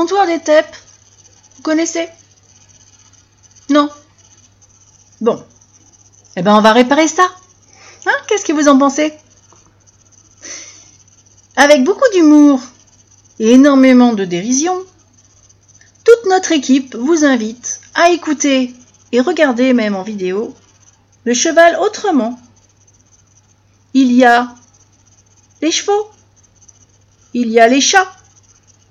Comptoir des TEP, vous connaissez? Non. Bon. Eh ben, on va réparer ça. Hein? Qu'est-ce que vous en pensez? Avec beaucoup d'humour et énormément de dérision, toute notre équipe vous invite à écouter et regarder même en vidéo le cheval autrement. Il y a les chevaux, il y a les chats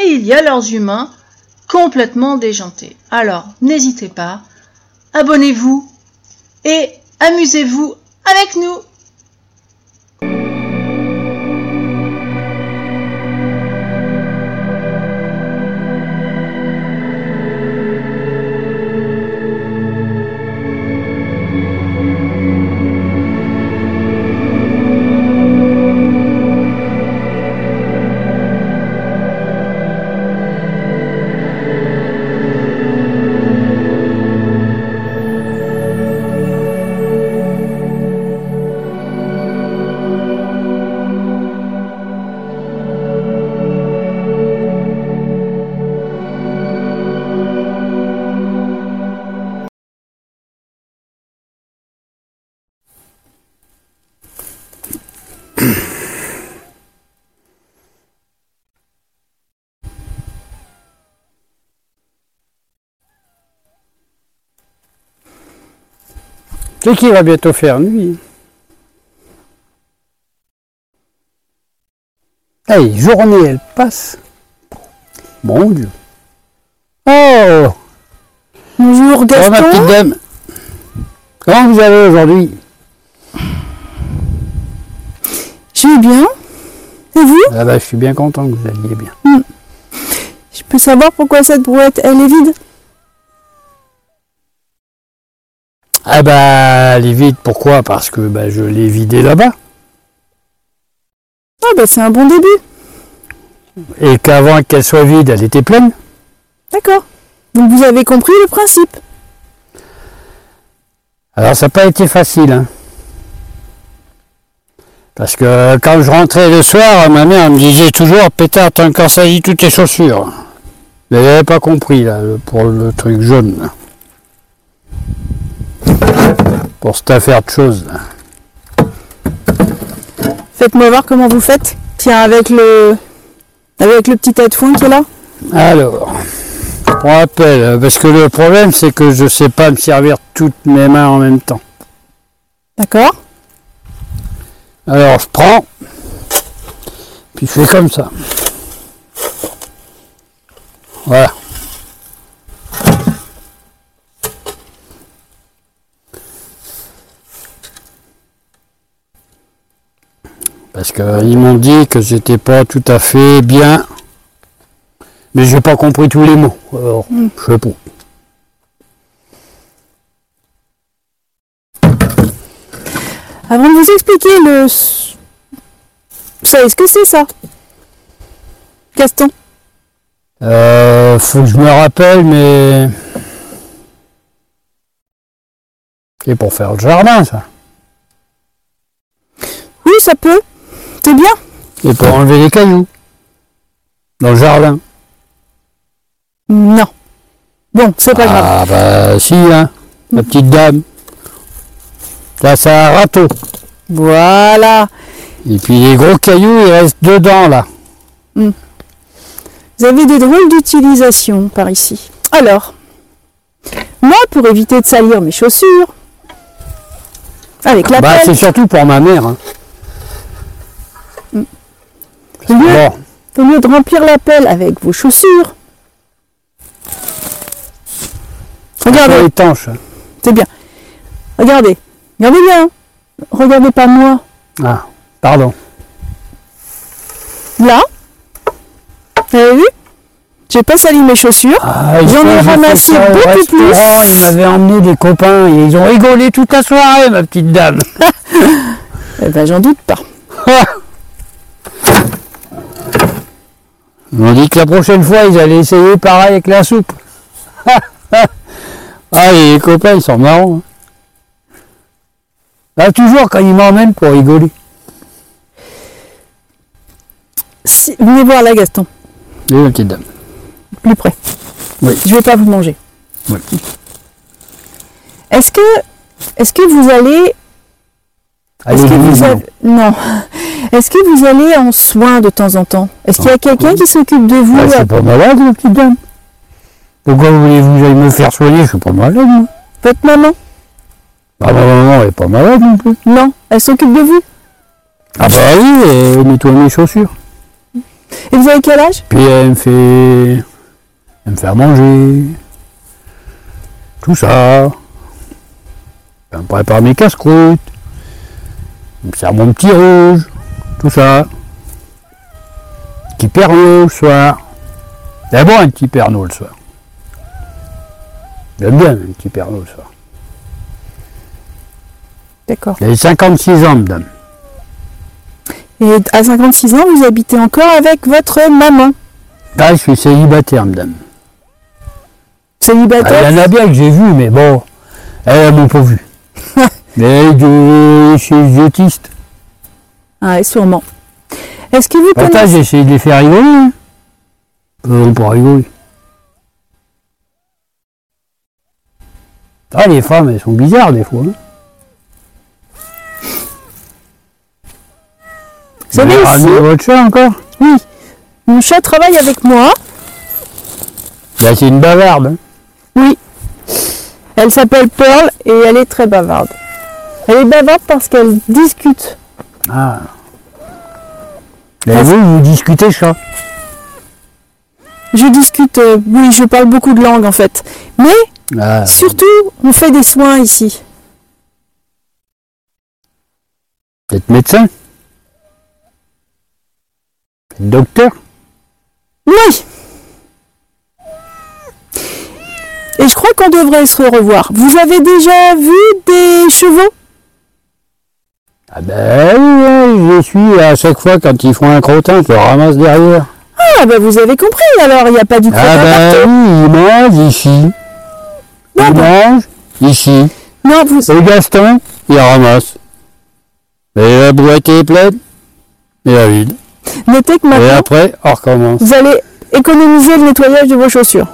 et il y a leurs humains complètement déjantés. Alors, n'hésitez pas, abonnez-vous et amusez-vous avec nous. C'est qu'il va bientôt faire nuit. Hey, journée, elle passe. Mon Dieu. Oh Bonjour Oh, ma petite Gaston. dame. Comment vous allez aujourd'hui? Je vais bien. Et vous? Ah bah, je suis bien content que vous alliez bien. Je peux savoir pourquoi cette brouette, elle est vide? Ah bah, elle est vide. Pourquoi? Parce que bah, je l'ai vidée là-bas. Ah bah c'est un bon début. Et qu'avant qu'elle soit vide, elle était pleine. D'accord. Donc vous avez compris le principe. Alors ça n'a pas été facile. hein. Parce que quand je rentrais le soir, ma mère me disait toujours Pétard, t'as encore sali toutes tes chaussures. Mais elle n'avait pas compris là, pour le truc jaune. là. Pour cette affaire de choses. là. Faites-moi voir comment vous faites. Tiens, avec le avec le petit headphone qui est là. Alors, pour rappel, euh, parce que le problème c'est que je sais pas me servir toutes mes mains en même temps. D'accord. Alors je prends, puis je fais comme ça. Voilà. Parce qu'ils m'ont dit que j'étais pas tout à fait bien, mais j'ai pas compris tous les mots. Alors, je sais pas. Avant de vous expliquer le vous savez ce que c'est ça? Gaston? Euh, faut que je me rappelle, mais. C'est pour faire le jardin, ça. Oui, ça peut. C'est bien. Et pour enlever les cailloux. Dans le jardin. Non. Bon, c'est pas grave. Ah, bah, si, hein. La petite dame. Là, c'est un râteau. Voilà. Et puis les gros cailloux, ils restent dedans, là. Vous avez des drôles d'utilisation par ici. Alors, moi, pour éviter de salir mes chaussures, avec la Bah, pelle, c'est surtout pour ma mère. Hein. au lieu, Bon, au lieu de remplir la pelle avec vos chaussures, regardez, étanche. c'est bien. Regardez, regardez bien. Regardez pas moi. Ah, pardon. Là, vous avez vu? J'ai pas sali mes chaussures. Ah, J'en ai ramassé beaucoup plus. Ils m'avaient emmené des copains et ils ont rigolé toute la soirée, ma petite dame. Eh ben, j'en doute pas. M'ont dit que la prochaine fois, ils allaient essayer pareil avec la soupe. ah, les copains, ils sont marrants. hein. Là, toujours quand ils m'emmènent pour rigoler. Si- venez voir là, Gaston. Oui, petite dame. plus près. Oui. Je vais pas vous manger. Oui. Est-ce que, est-ce que vous allez, est-ce que vous avez- non, est-ce que vous allez en soins de temps en temps? Est-ce qu'il y a Ah, quelqu'un qui s'occupe de vous? Bah, je suis pas malade, la petite dame. Pourquoi voulez-vous que j'aille me faire soigner? Je suis pas malade, moi. Votre maman? Ah, ma maman, elle est pas malade non plus. Non, elle s'occupe de vous? Ah, bah oui, elle nettoie mes chaussures. Et vous avez quel âge? Puis elle me fait. Elle me fait à manger. Tout ça. Elle me prépare mes casse-croûtes. Elle sert mon petit rouge. Tout ça. Petit pernod le soir. C'est bon un petit pernod le soir. J'aime bien un petit pernod le soir. D'accord. J'ai 56 ans, madame. Et à 56 ans, vous habitez encore avec votre maman Ah, je suis célibataire, madame. Ah, célibataire Il y en a bien que j'ai vu, mais bon, elles m'ont pas vu. mais de chez les autistes. Ah, ouais, sûrement. Est-ce que vous Pourtant, connaissez j'ai essayé de les faire rigoler. hein. Euh, rigoler. Ah, les femmes, elles sont bizarres des fois. hein. Vous savez votre chat encore Oui. Mon chat travaille avec moi. Bah, c'est une bavarde. hein. Oui. Elle s'appelle Pearl et elle est très bavarde. Elle est bavarde parce qu'elle discute. Ah. Et vous, vous discutez chat Je discute, euh, oui, je parle beaucoup de langues en fait. Mais ah. surtout, on fait des soins ici. Vous êtes médecin? Vous êtes Docteur? Oui. Et je crois qu'on devrait se revoir. Vous avez déjà vu des chevaux? Ah ben oui, oui, je suis à chaque fois quand ils font un crottin, je le ramasse derrière. Ah bah vous avez compris alors, il n'y a pas du Ah crottin ben partout. oui, ils mangent ici. Non, Ils mangent ici. non, vous... Et Gaston, il ramasse. Et la boîte est pleine, et la vide. notez que Et maintenant, après, on recommence. vous allez économiser le nettoyage de vos chaussures.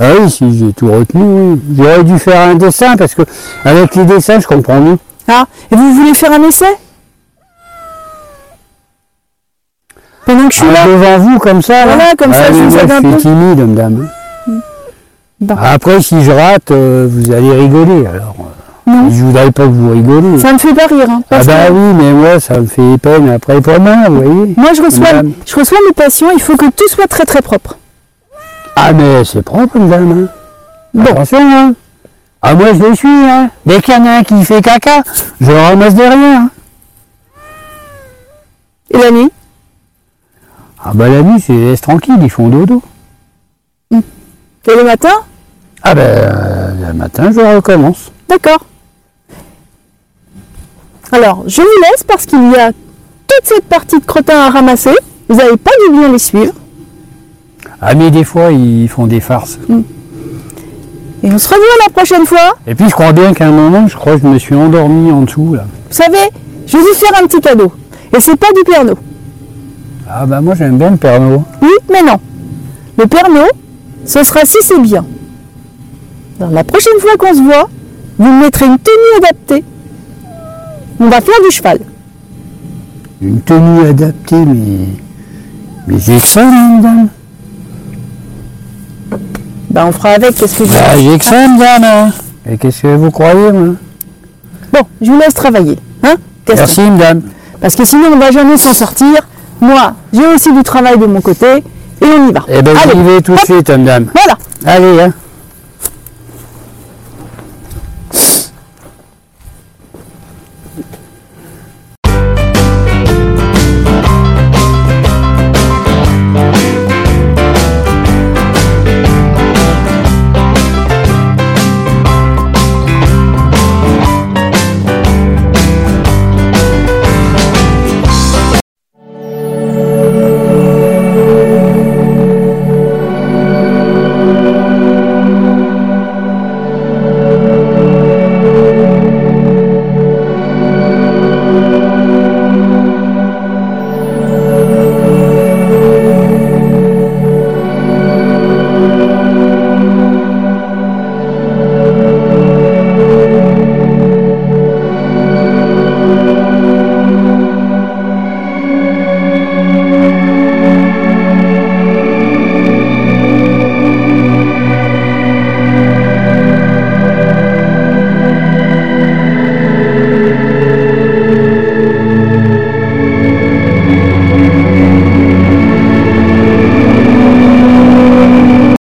Ah oui, si j'ai tout retenu, oui. J'aurais dû faire un dessin parce que avec les dessins, je comprends mieux. Ah, et vous voulez faire un essai? Pendant que je suis Ah, là devant vous, comme ça. là. Voilà, comme ça, Ah, je vous aide un je suis timide, madame. Bon. Après, si je rate, euh, vous allez rigoler. Alors, euh, Non. je voudrais pas que vous rigolez. Ça me fait pas rire. Hein, Ah bah que oui, mais moi, ça me fait peine après pour moi, vous voyez. Moi, je reçois, Madame. je reçois mes patients, il faut que tout soit très très propre. Ah mais c'est propre, madame. Hein. Bon. Attention, hein. Ah moi, je le suis, hein. Dès qu'il y en a un qui fait caca, je le ramasse derrière. hein. Et la nuit? Ah bah la nuit, c'est laisse tranquille, ils font dodo. Et le matin? Ah ben, euh, le matin, je recommence. D'accord. Alors, je vous laisse parce qu'il y a toute cette partie de crottin à ramasser. Vous n'avez pas dû bien les suivre. Ah mais des fois, ils font des farces. Et on se revoit la prochaine fois. Et puis, je crois bien qu'à un moment, je crois que je me suis endormi en dessous, là. Vous savez, je vais vous faire un petit cadeau. Et c'est pas du Pernod. Ah bah moi, j'aime bien le Pernod. Oui, mais non. Le Pernod, ce sera si c'est bien. La prochaine fois qu'on se voit, vous me mettrez une tenue adaptée. On va faire du cheval. Une tenue adaptée, mais... Mais j'ai ça, madame. Ben, on fera avec, qu'est-ce que je Bah, j'ai que ça, madame. hein. Et qu'est-ce que vous croyez, moi Bon, je vous laisse travailler. Hein Merci, madame. Parce que sinon, on va jamais s'en sortir. Moi, j'ai aussi du travail de mon côté. Et on y va. Eh ben, Allez, j'y vais tout de suite, madame. Voilà. Allez, hein.